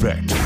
Respect.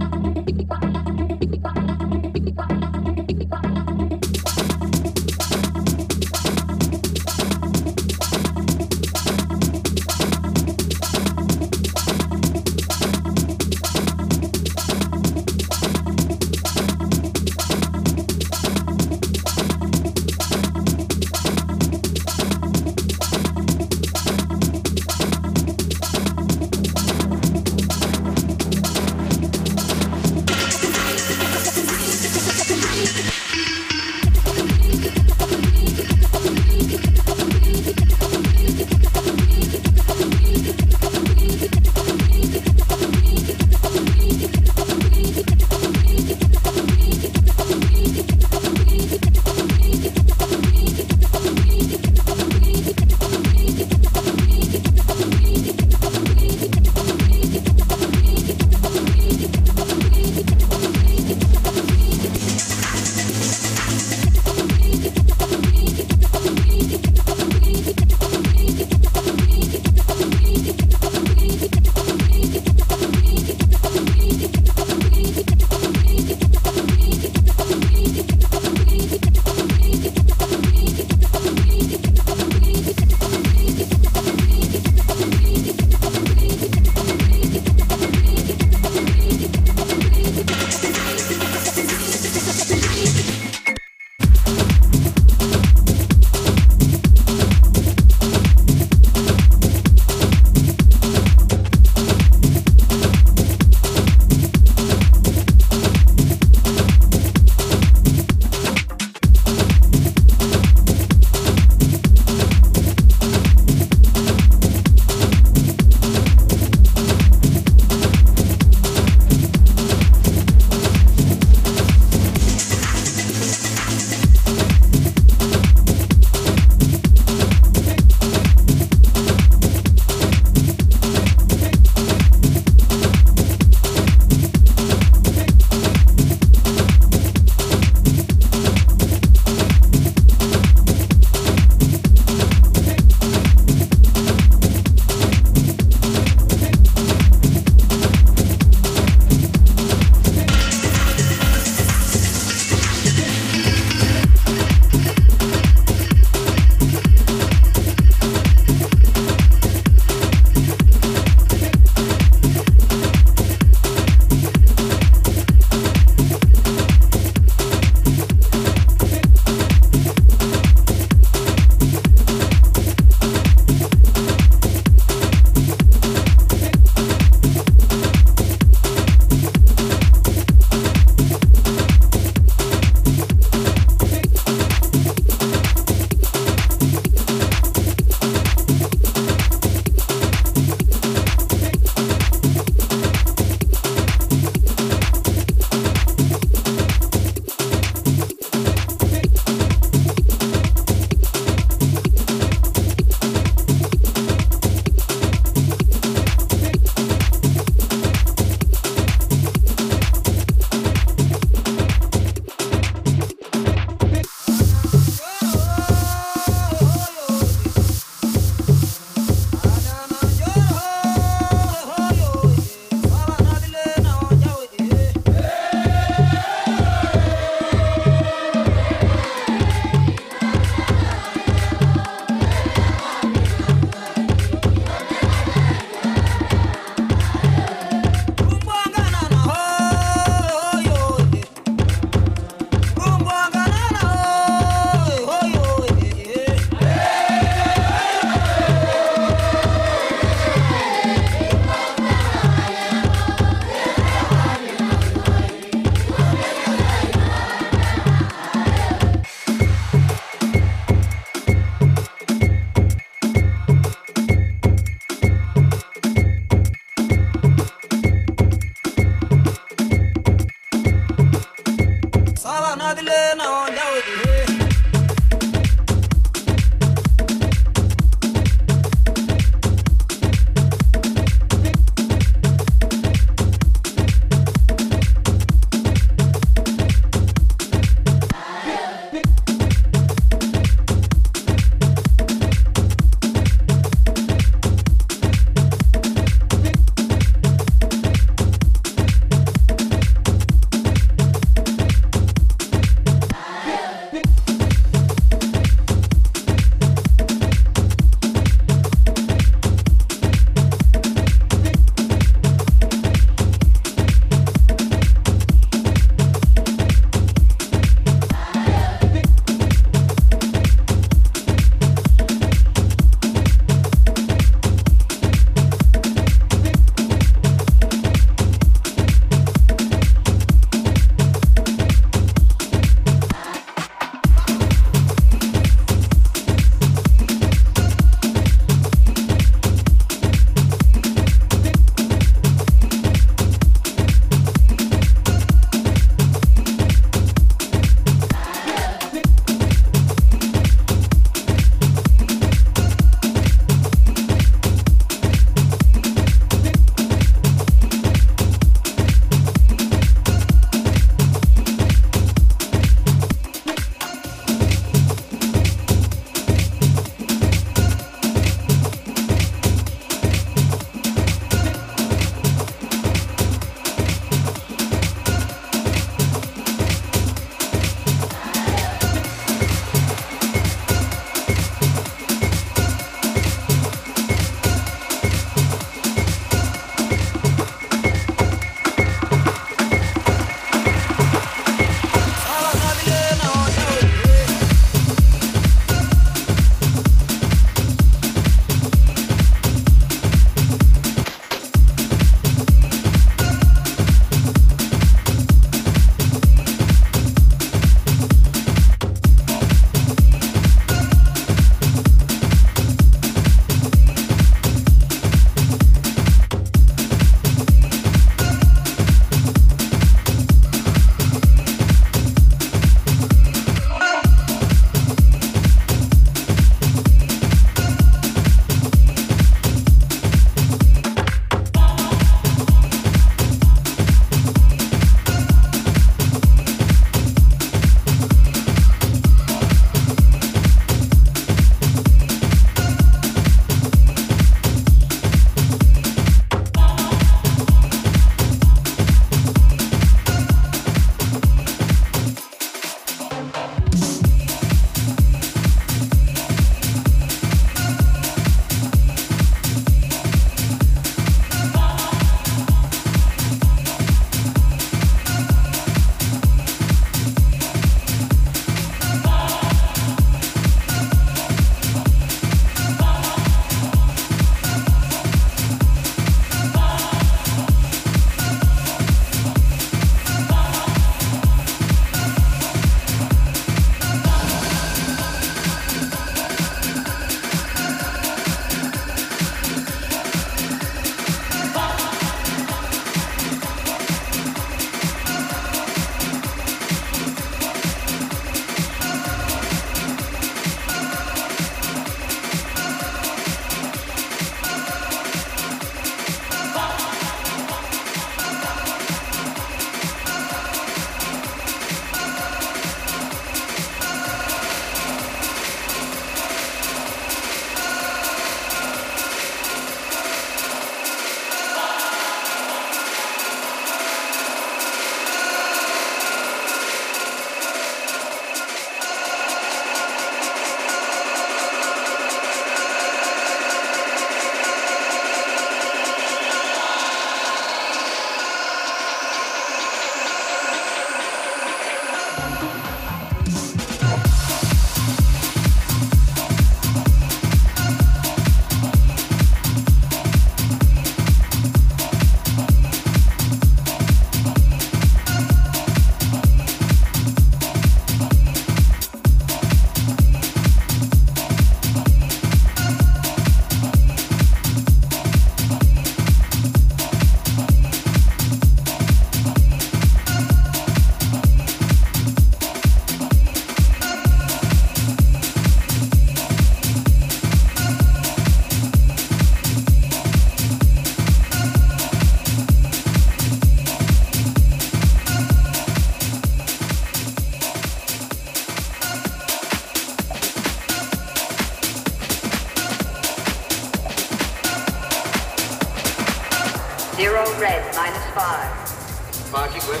Zero red, minus five. Marking with.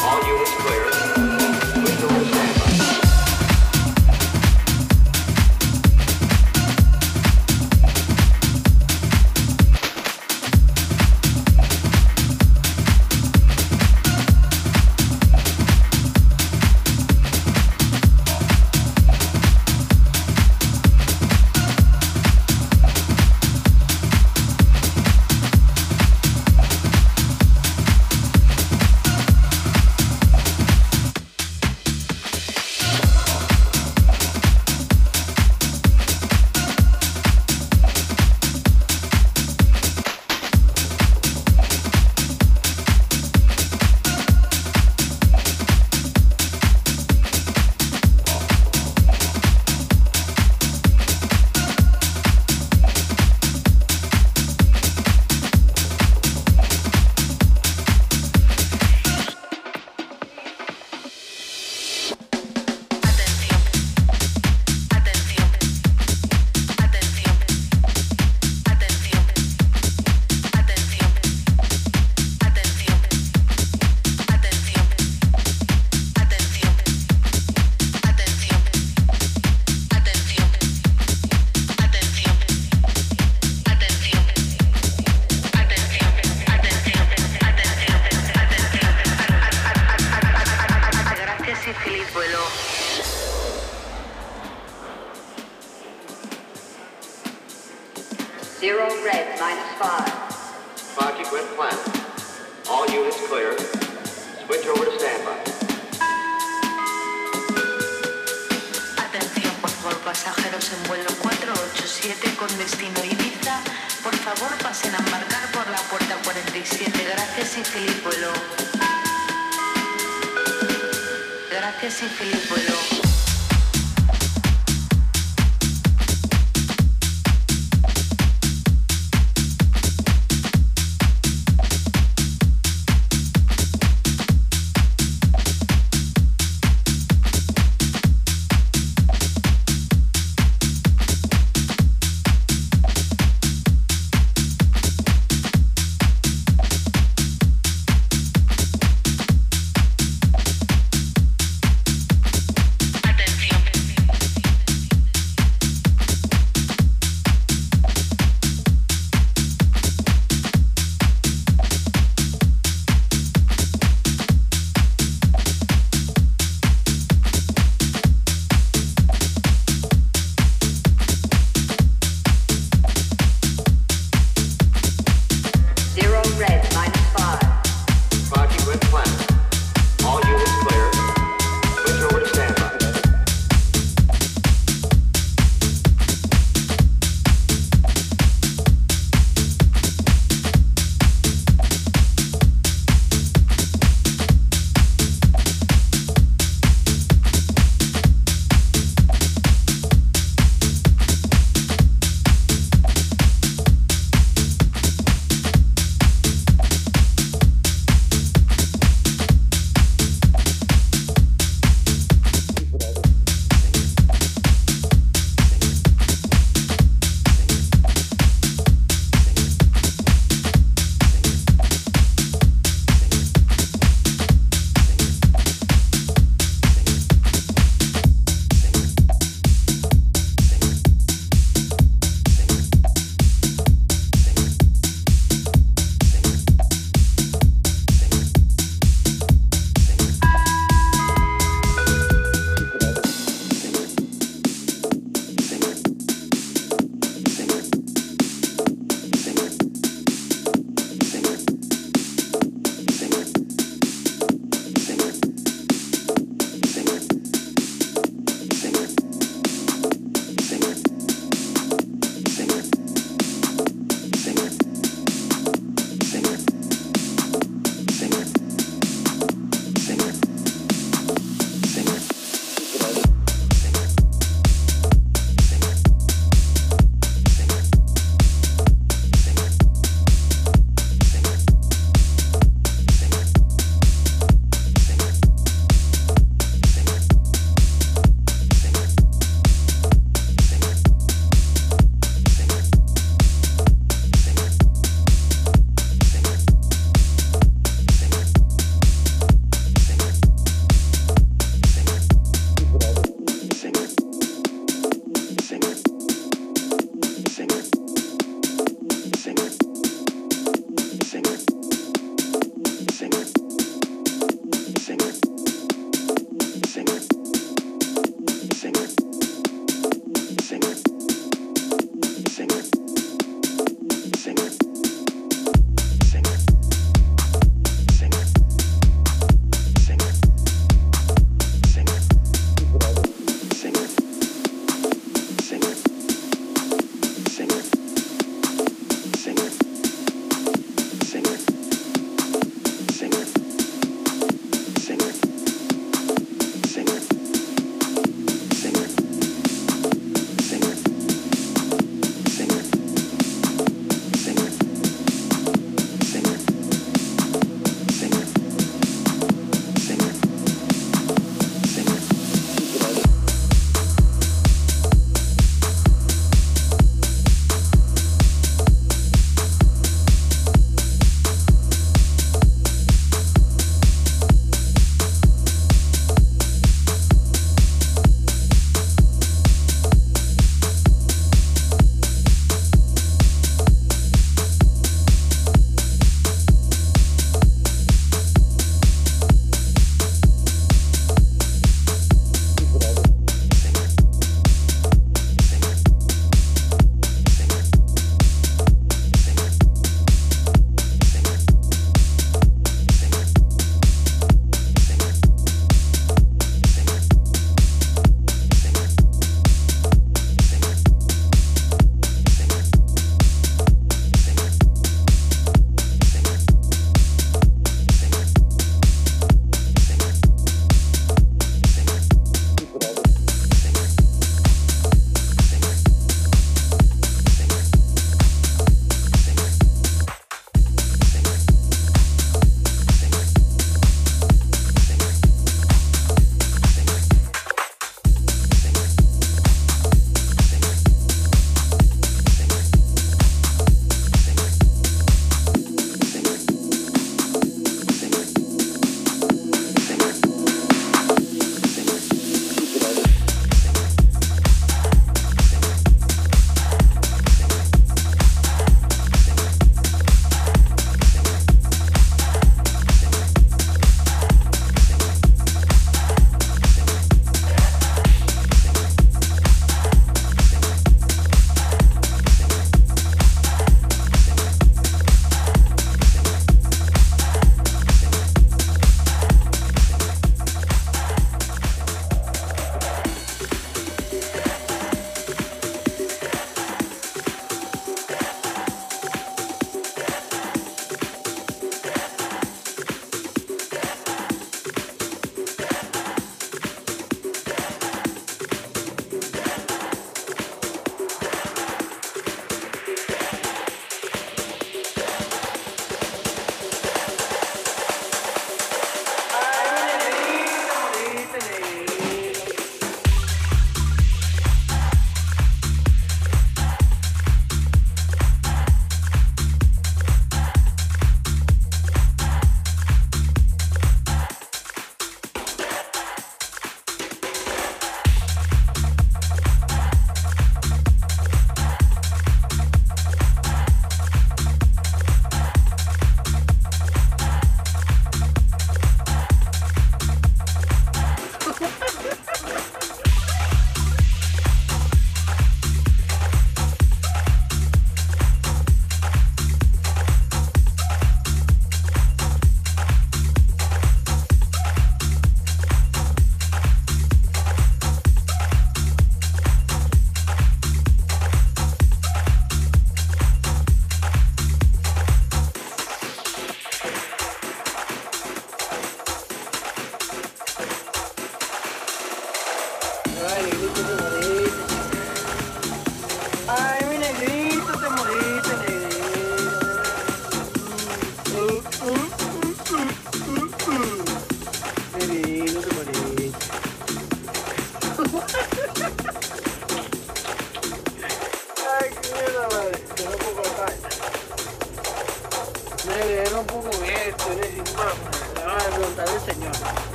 All units clear. Window is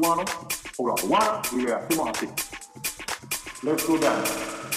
cubanos o la cubana y le hacemos así. Let's go down.